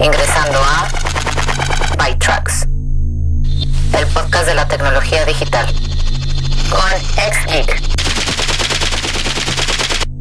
Ingresando a ByTrax, el podcast de la tecnología digital. Con XGeek.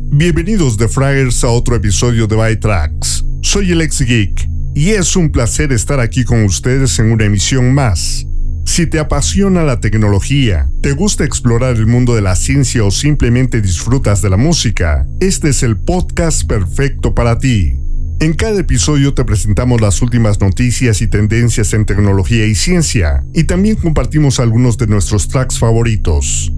Bienvenidos de Fraggers a otro episodio de ByTrax. Soy el XGeek y es un placer estar aquí con ustedes en una emisión más. Si te apasiona la tecnología, te gusta explorar el mundo de la ciencia o simplemente disfrutas de la música, este es el podcast perfecto para ti. En cada episodio te presentamos las últimas noticias y tendencias en tecnología y ciencia, y también compartimos algunos de nuestros tracks favoritos.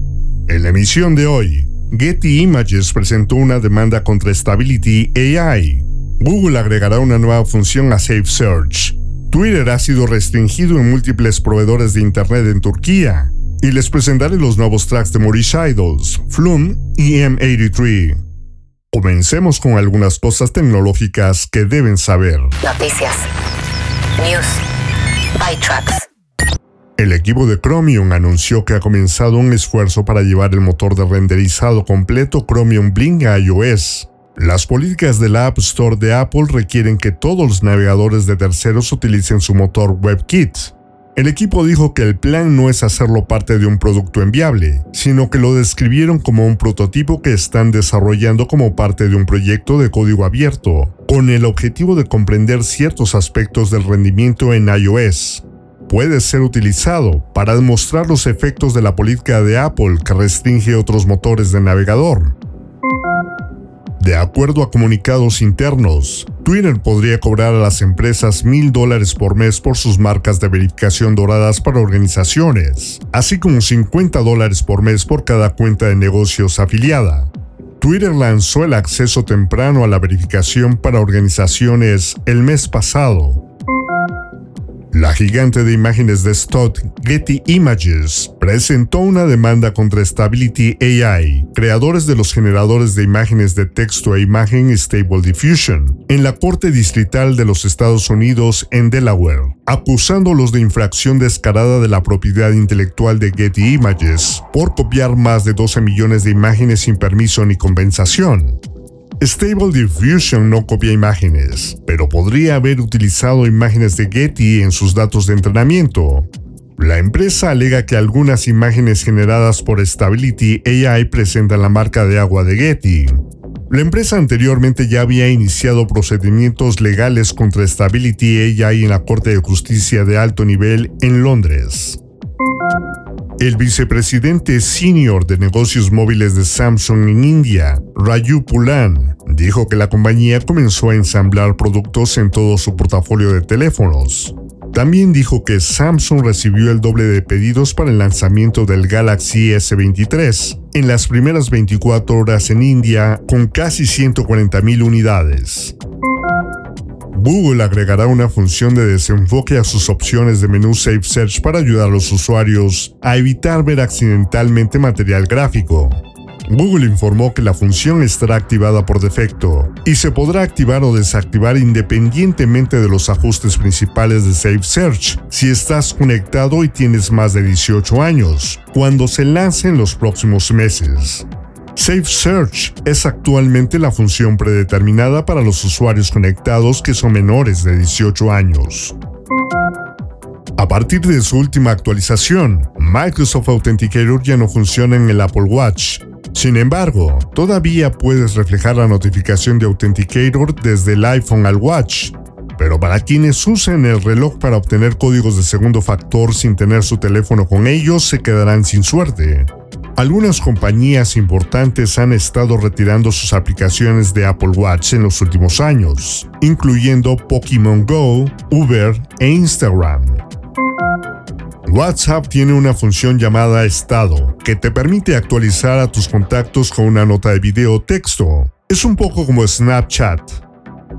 En la emisión de hoy, Getty Images presentó una demanda contra Stability AI. Google agregará una nueva función a Safe Search Twitter ha sido restringido en múltiples proveedores de Internet en Turquía. Y les presentaré los nuevos tracks de Maurice Idols, Flume y M83. Comencemos con algunas cosas tecnológicas que deben saber. Noticias. News. El equipo de Chromium anunció que ha comenzado un esfuerzo para llevar el motor de renderizado completo Chromium Bling a iOS. Las políticas de la App Store de Apple requieren que todos los navegadores de terceros utilicen su motor WebKit. El equipo dijo que el plan no es hacerlo parte de un producto enviable, sino que lo describieron como un prototipo que están desarrollando como parte de un proyecto de código abierto, con el objetivo de comprender ciertos aspectos del rendimiento en iOS. Puede ser utilizado para demostrar los efectos de la política de Apple que restringe otros motores de navegador, de acuerdo a comunicados internos, Twitter podría cobrar a las empresas mil dólares por mes por sus marcas de verificación doradas para organizaciones, así como 50 dólares por mes por cada cuenta de negocios afiliada. Twitter lanzó el acceso temprano a la verificación para organizaciones el mes pasado, la gigante de imágenes de Stott, Getty Images, presentó una demanda contra Stability AI, creadores de los generadores de imágenes de texto e imagen Stable Diffusion, en la Corte Distrital de los Estados Unidos en Delaware, acusándolos de infracción descarada de la propiedad intelectual de Getty Images por copiar más de 12 millones de imágenes sin permiso ni compensación. Stable Diffusion no copia imágenes, pero podría haber utilizado imágenes de Getty en sus datos de entrenamiento. La empresa alega que algunas imágenes generadas por Stability AI presentan la marca de agua de Getty. La empresa anteriormente ya había iniciado procedimientos legales contra Stability AI en la Corte de Justicia de alto nivel en Londres. El vicepresidente senior de negocios móviles de Samsung en India, Raju Pulan, dijo que la compañía comenzó a ensamblar productos en todo su portafolio de teléfonos. También dijo que Samsung recibió el doble de pedidos para el lanzamiento del Galaxy S23 en las primeras 24 horas en India con casi 140.000 unidades. Google agregará una función de desenfoque a sus opciones de menú Safe Search para ayudar a los usuarios a evitar ver accidentalmente material gráfico. Google informó que la función estará activada por defecto y se podrá activar o desactivar independientemente de los ajustes principales de Safe Search si estás conectado y tienes más de 18 años, cuando se lance en los próximos meses. Safe Search es actualmente la función predeterminada para los usuarios conectados que son menores de 18 años. A partir de su última actualización, Microsoft Authenticator ya no funciona en el Apple Watch. Sin embargo, todavía puedes reflejar la notificación de Authenticator desde el iPhone al Watch, pero para quienes usen el reloj para obtener códigos de segundo factor sin tener su teléfono con ellos, se quedarán sin suerte. Algunas compañías importantes han estado retirando sus aplicaciones de Apple Watch en los últimos años, incluyendo Pokémon Go, Uber e Instagram. WhatsApp tiene una función llamada Estado, que te permite actualizar a tus contactos con una nota de video o texto. Es un poco como Snapchat.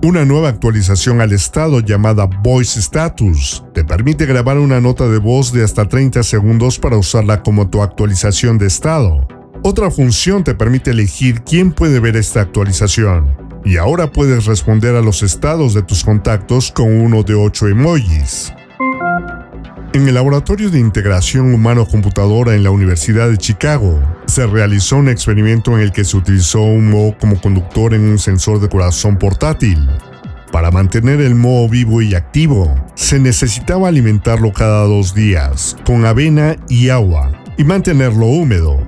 Una nueva actualización al estado llamada Voice Status te permite grabar una nota de voz de hasta 30 segundos para usarla como tu actualización de estado. Otra función te permite elegir quién puede ver esta actualización. Y ahora puedes responder a los estados de tus contactos con uno de 8 emojis. En el Laboratorio de Integración Humano-Computadora en la Universidad de Chicago, se realizó un experimento en el que se utilizó un moho como conductor en un sensor de corazón portátil. Para mantener el moho vivo y activo, se necesitaba alimentarlo cada dos días con avena y agua y mantenerlo húmedo,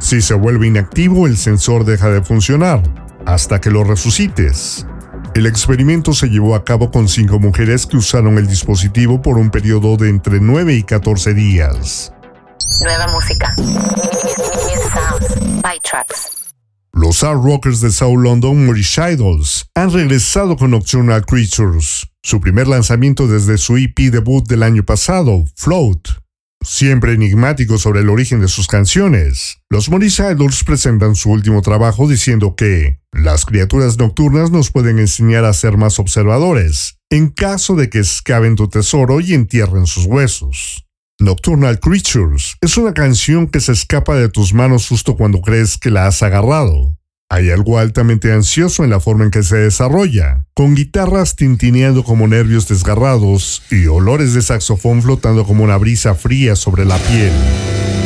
si se vuelve inactivo, el sensor deja de funcionar, hasta que lo resucites. El experimento se llevó a cabo con cinco mujeres que usaron el dispositivo por un periodo de entre 9 y 14 días. Nueva música. Los art rockers de South London, Moorish Idols, han regresado con Nocturnal Creatures, su primer lanzamiento desde su EP debut del año pasado, Float. Siempre enigmático sobre el origen de sus canciones, los Morris Idols presentan su último trabajo diciendo que las criaturas nocturnas nos pueden enseñar a ser más observadores, en caso de que excaven tu tesoro y entierren sus huesos. Nocturnal Creatures es una canción que se escapa de tus manos justo cuando crees que la has agarrado. Hay algo altamente ansioso en la forma en que se desarrolla, con guitarras tintineando como nervios desgarrados y olores de saxofón flotando como una brisa fría sobre la piel.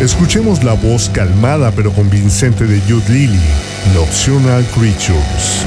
Escuchemos la voz calmada pero convincente de Jude Lilly, Nocturnal Creatures.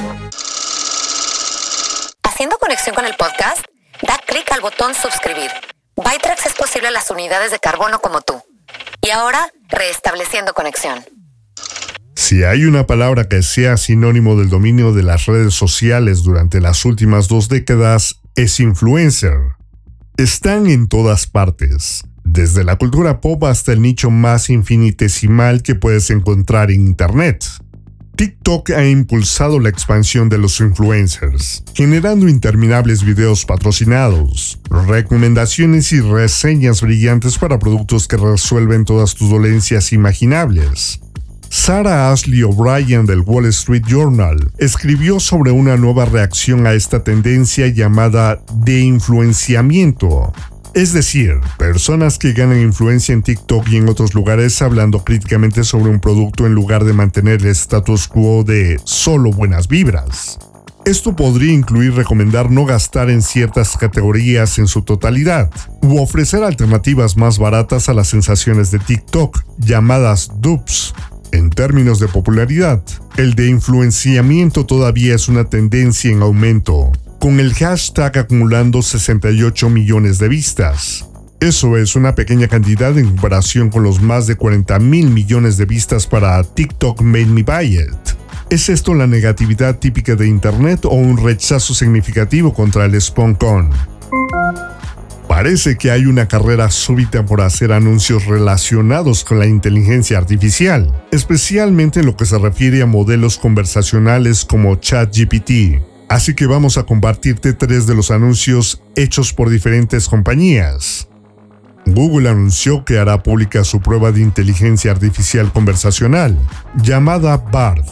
Conexión con el podcast, da clic al botón suscribir. Bytrax es posible a las unidades de carbono como tú. Y ahora, restableciendo conexión. Si hay una palabra que sea sinónimo del dominio de las redes sociales durante las últimas dos décadas, es influencer. Están en todas partes, desde la cultura pop hasta el nicho más infinitesimal que puedes encontrar en Internet. TikTok ha impulsado la expansión de los influencers, generando interminables videos patrocinados, recomendaciones y reseñas brillantes para productos que resuelven todas tus dolencias imaginables. Sarah Ashley O'Brien del Wall Street Journal escribió sobre una nueva reacción a esta tendencia llamada de influenciamiento, es decir, personas que ganan influencia en TikTok y en otros lugares hablando críticamente sobre un producto en lugar de mantener el status quo de solo buenas vibras. Esto podría incluir recomendar no gastar en ciertas categorías en su totalidad, u ofrecer alternativas más baratas a las sensaciones de TikTok, llamadas dupes. En términos de popularidad, el de influenciamiento todavía es una tendencia en aumento, con el hashtag acumulando 68 millones de vistas. Eso es una pequeña cantidad en comparación con los más de 40 mil millones de vistas para TikTok Made Me Buy It. ¿Es esto la negatividad típica de Internet o un rechazo significativo contra el SponCon? Parece que hay una carrera súbita por hacer anuncios relacionados con la inteligencia artificial, especialmente en lo que se refiere a modelos conversacionales como ChatGPT. Así que vamos a compartirte tres de los anuncios hechos por diferentes compañías. Google anunció que hará pública su prueba de inteligencia artificial conversacional, llamada BART.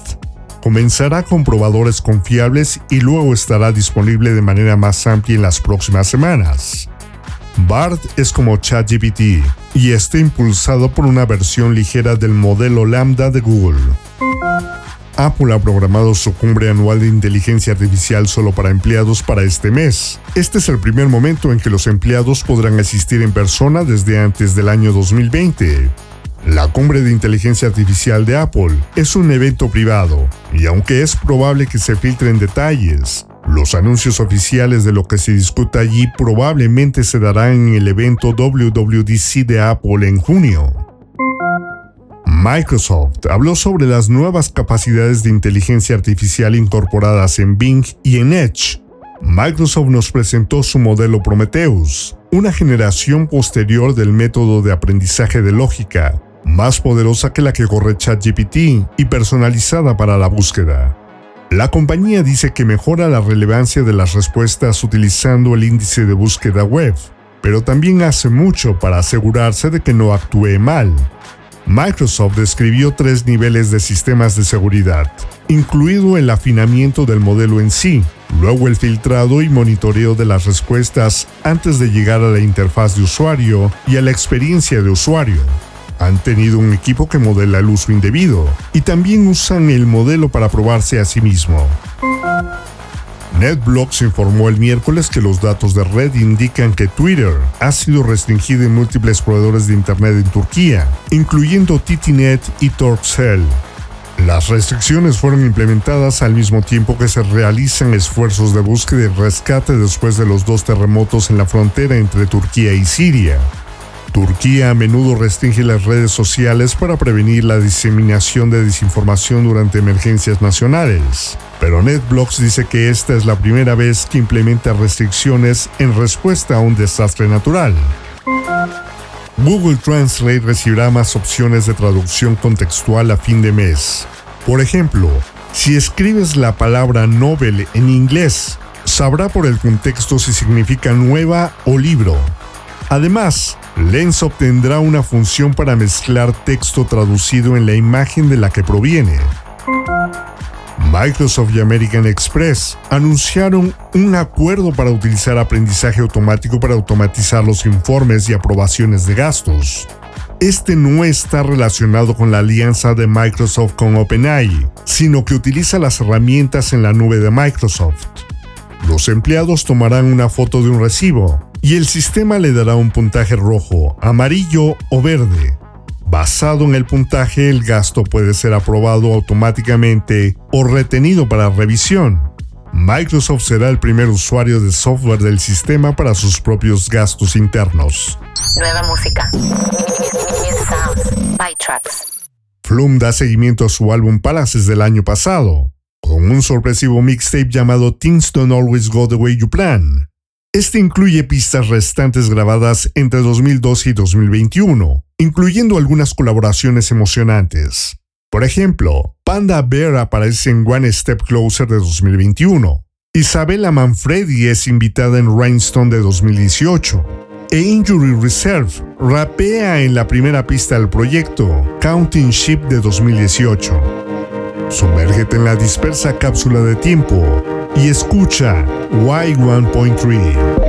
Comenzará con probadores confiables y luego estará disponible de manera más amplia en las próximas semanas. BART es como ChatGPT y está impulsado por una versión ligera del modelo Lambda de Google. Apple ha programado su cumbre anual de inteligencia artificial solo para empleados para este mes. Este es el primer momento en que los empleados podrán asistir en persona desde antes del año 2020. La cumbre de inteligencia artificial de Apple es un evento privado, y aunque es probable que se filtren detalles, los anuncios oficiales de lo que se discuta allí probablemente se darán en el evento WWDC de Apple en junio. Microsoft habló sobre las nuevas capacidades de inteligencia artificial incorporadas en Bing y en Edge. Microsoft nos presentó su modelo Prometheus, una generación posterior del método de aprendizaje de lógica, más poderosa que la que corre ChatGPT y personalizada para la búsqueda. La compañía dice que mejora la relevancia de las respuestas utilizando el índice de búsqueda web, pero también hace mucho para asegurarse de que no actúe mal, Microsoft describió tres niveles de sistemas de seguridad, incluido el afinamiento del modelo en sí, luego el filtrado y monitoreo de las respuestas antes de llegar a la interfaz de usuario y a la experiencia de usuario. Han tenido un equipo que modela el uso indebido y también usan el modelo para probarse a sí mismo. NetBlocks informó el miércoles que los datos de red indican que Twitter ha sido restringido en múltiples proveedores de Internet en Turquía, incluyendo TTNet y Turkcell. Las restricciones fueron implementadas al mismo tiempo que se realizan esfuerzos de búsqueda y rescate después de los dos terremotos en la frontera entre Turquía y Siria. Turquía a menudo restringe las redes sociales para prevenir la diseminación de desinformación durante emergencias nacionales, pero NetBlocks dice que esta es la primera vez que implementa restricciones en respuesta a un desastre natural. Google Translate recibirá más opciones de traducción contextual a fin de mes. Por ejemplo, si escribes la palabra novel en inglés, sabrá por el contexto si significa nueva o libro. Además, Lens obtendrá una función para mezclar texto traducido en la imagen de la que proviene. Microsoft y American Express anunciaron un acuerdo para utilizar aprendizaje automático para automatizar los informes y aprobaciones de gastos. Este no está relacionado con la alianza de Microsoft con OpenAI, sino que utiliza las herramientas en la nube de Microsoft. Los empleados tomarán una foto de un recibo, y el sistema le dará un puntaje rojo, amarillo o verde. Basado en el puntaje, el gasto puede ser aprobado automáticamente o retenido para revisión. Microsoft será el primer usuario de software del sistema para sus propios gastos internos. Nueva música. Flume da seguimiento a su álbum Palaces del año pasado, con un sorpresivo mixtape llamado Things Don't Always Go the Way You Plan. Este incluye pistas restantes grabadas entre 2012 y 2021, incluyendo algunas colaboraciones emocionantes. Por ejemplo, Panda Bear aparece en One Step Closer de 2021. Isabella Manfredi es invitada en Rhinestone de 2018. E Injury Reserve rapea en la primera pista del proyecto, Counting Ship de 2018. Sumérgete en la dispersa cápsula de tiempo y escucha Y 1.3.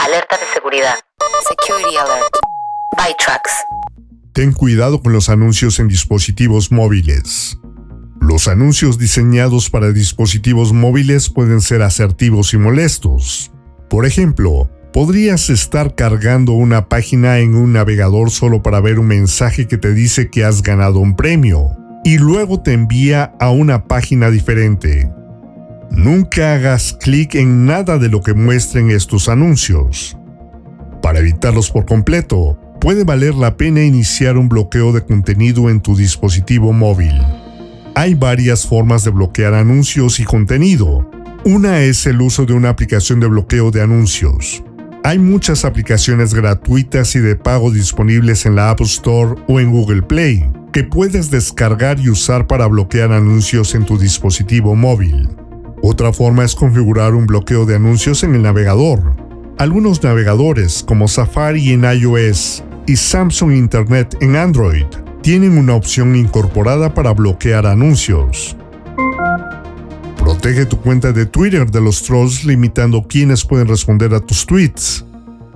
Alerta de seguridad. Security Alert. By Trucks. Ten cuidado con los anuncios en dispositivos móviles. Los anuncios diseñados para dispositivos móviles pueden ser asertivos y molestos. Por ejemplo, podrías estar cargando una página en un navegador solo para ver un mensaje que te dice que has ganado un premio y luego te envía a una página diferente. Nunca hagas clic en nada de lo que muestren estos anuncios. Para evitarlos por completo, puede valer la pena iniciar un bloqueo de contenido en tu dispositivo móvil. Hay varias formas de bloquear anuncios y contenido. Una es el uso de una aplicación de bloqueo de anuncios. Hay muchas aplicaciones gratuitas y de pago disponibles en la App Store o en Google Play que puedes descargar y usar para bloquear anuncios en tu dispositivo móvil. Otra forma es configurar un bloqueo de anuncios en el navegador. Algunos navegadores, como Safari en iOS y Samsung Internet en Android, tienen una opción incorporada para bloquear anuncios. Protege tu cuenta de Twitter de los trolls limitando quiénes pueden responder a tus tweets.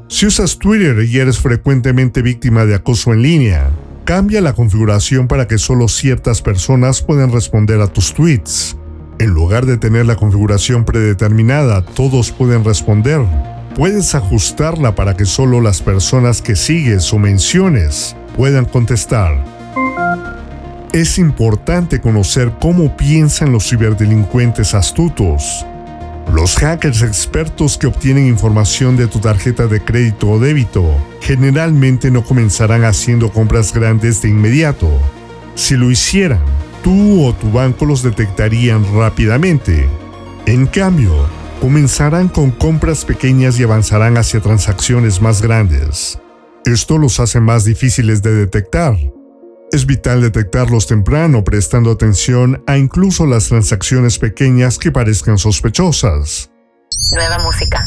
Si usas Twitter y eres frecuentemente víctima de acoso en línea, cambia la configuración para que solo ciertas personas puedan responder a tus tweets. En lugar de tener la configuración predeterminada, todos pueden responder. Puedes ajustarla para que solo las personas que sigues o menciones puedan contestar. Es importante conocer cómo piensan los ciberdelincuentes astutos. Los hackers expertos que obtienen información de tu tarjeta de crédito o débito generalmente no comenzarán haciendo compras grandes de inmediato. Si lo hicieran, tú o tu banco los detectarían rápidamente. En cambio, comenzarán con compras pequeñas y avanzarán hacia transacciones más grandes. Esto los hace más difíciles de detectar. Es vital detectarlos temprano prestando atención a incluso las transacciones pequeñas que parezcan sospechosas. Nueva música.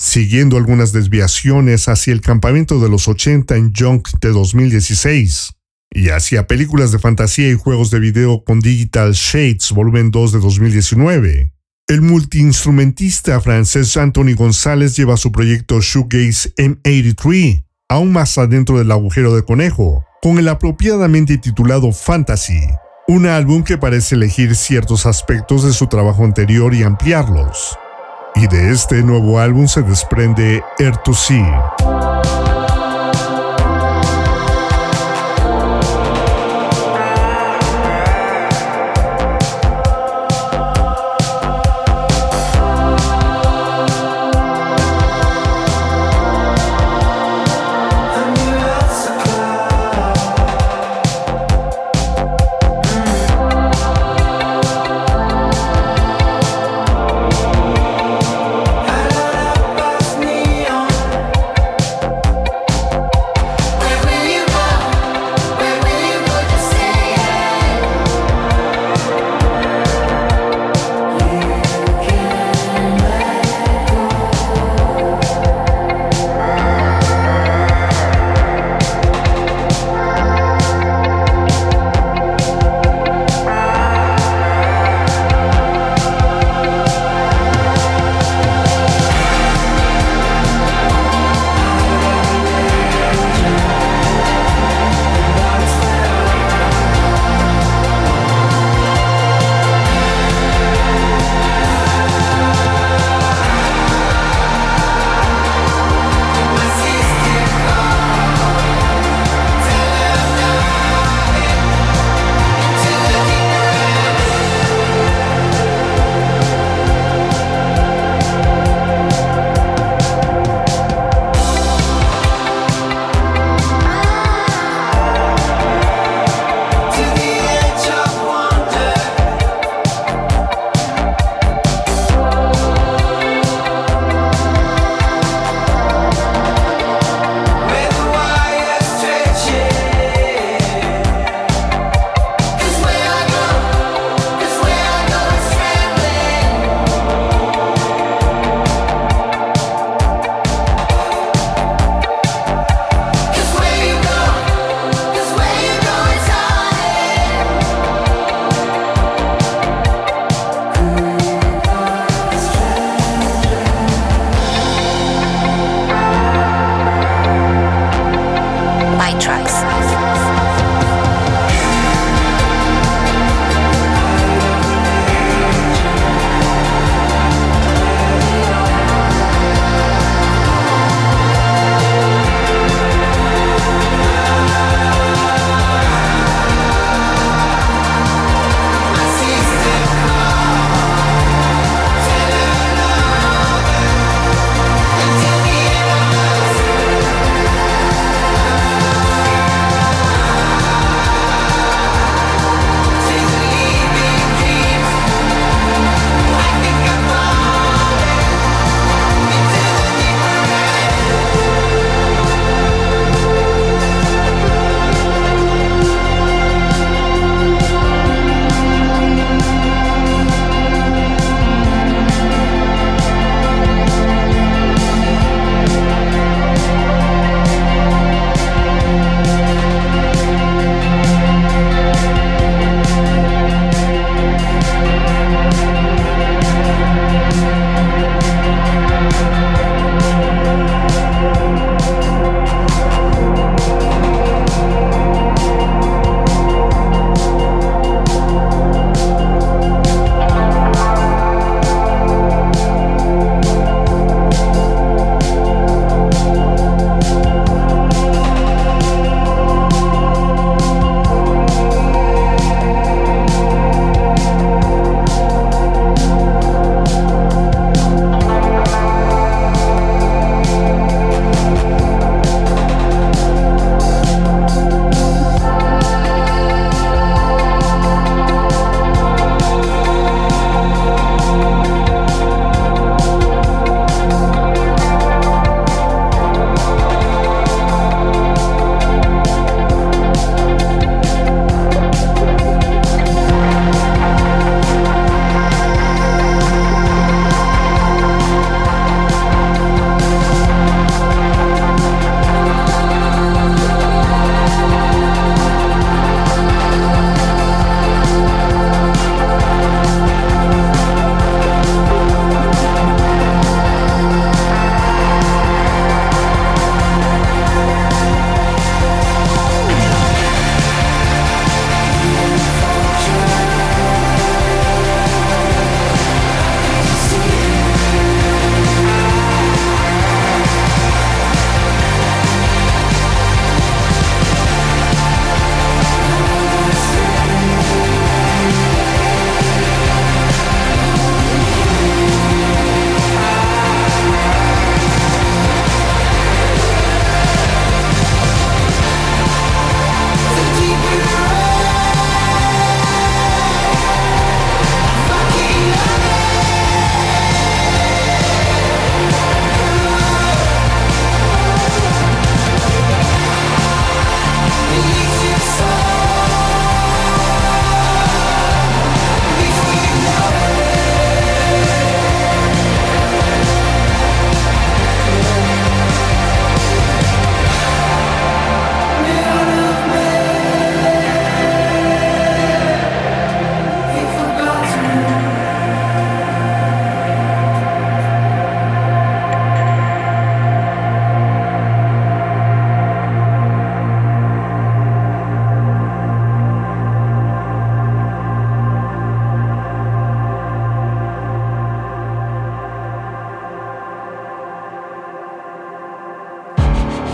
Siguiendo algunas desviaciones hacia el campamento de los 80 en Junk de 2016 y hacia películas de fantasía y juegos de video con Digital Shades Volumen 2 de 2019. El multiinstrumentista francés Anthony González lleva su proyecto Shoegaze M83 aún más adentro del agujero de conejo, con el apropiadamente titulado Fantasy, un álbum que parece elegir ciertos aspectos de su trabajo anterior y ampliarlos. Y de este nuevo álbum se desprende Air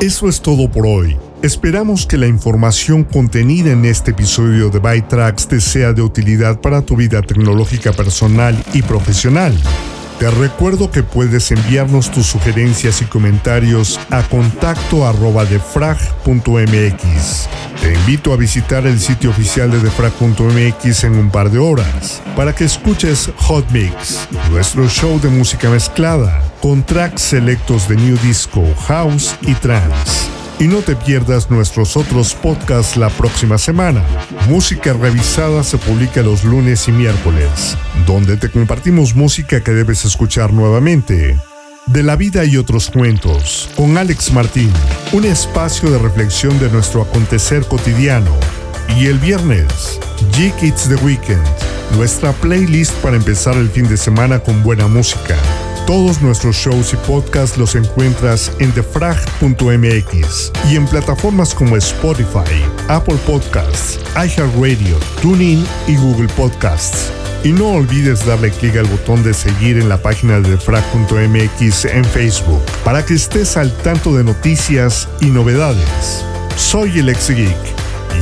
Eso es todo por hoy. Esperamos que la información contenida en este episodio de ByTrax te sea de utilidad para tu vida tecnológica personal y profesional. Te recuerdo que puedes enviarnos tus sugerencias y comentarios a contacto arroba defrag.mx. Te invito a visitar el sitio oficial de defrag.mx en un par de horas para que escuches Hot Mix, nuestro show de música mezclada con tracks selectos de New Disco, House y Trance. Y no te pierdas nuestros otros podcasts la próxima semana. Música Revisada se publica los lunes y miércoles, donde te compartimos música que debes escuchar nuevamente. De la vida y otros cuentos, con Alex Martín, un espacio de reflexión de nuestro acontecer cotidiano. Y el viernes, G-Kids The Weekend, nuestra playlist para empezar el fin de semana con buena música. Todos nuestros shows y podcasts los encuentras en defrag.mx y en plataformas como Spotify, Apple Podcasts, iHeartRadio, TuneIn y Google Podcasts. Y no olvides darle clic al botón de seguir en la página de defrag.mx en Facebook para que estés al tanto de noticias y novedades. Soy el ex geek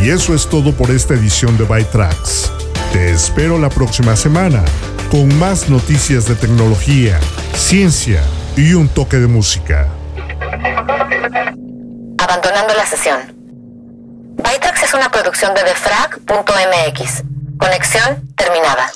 y eso es todo por esta edición de Byte Tracks. Te espero la próxima semana con más noticias de tecnología, ciencia y un toque de música. Abandonando la sesión. Bytrax es una producción de defrag.mx. Conexión terminada.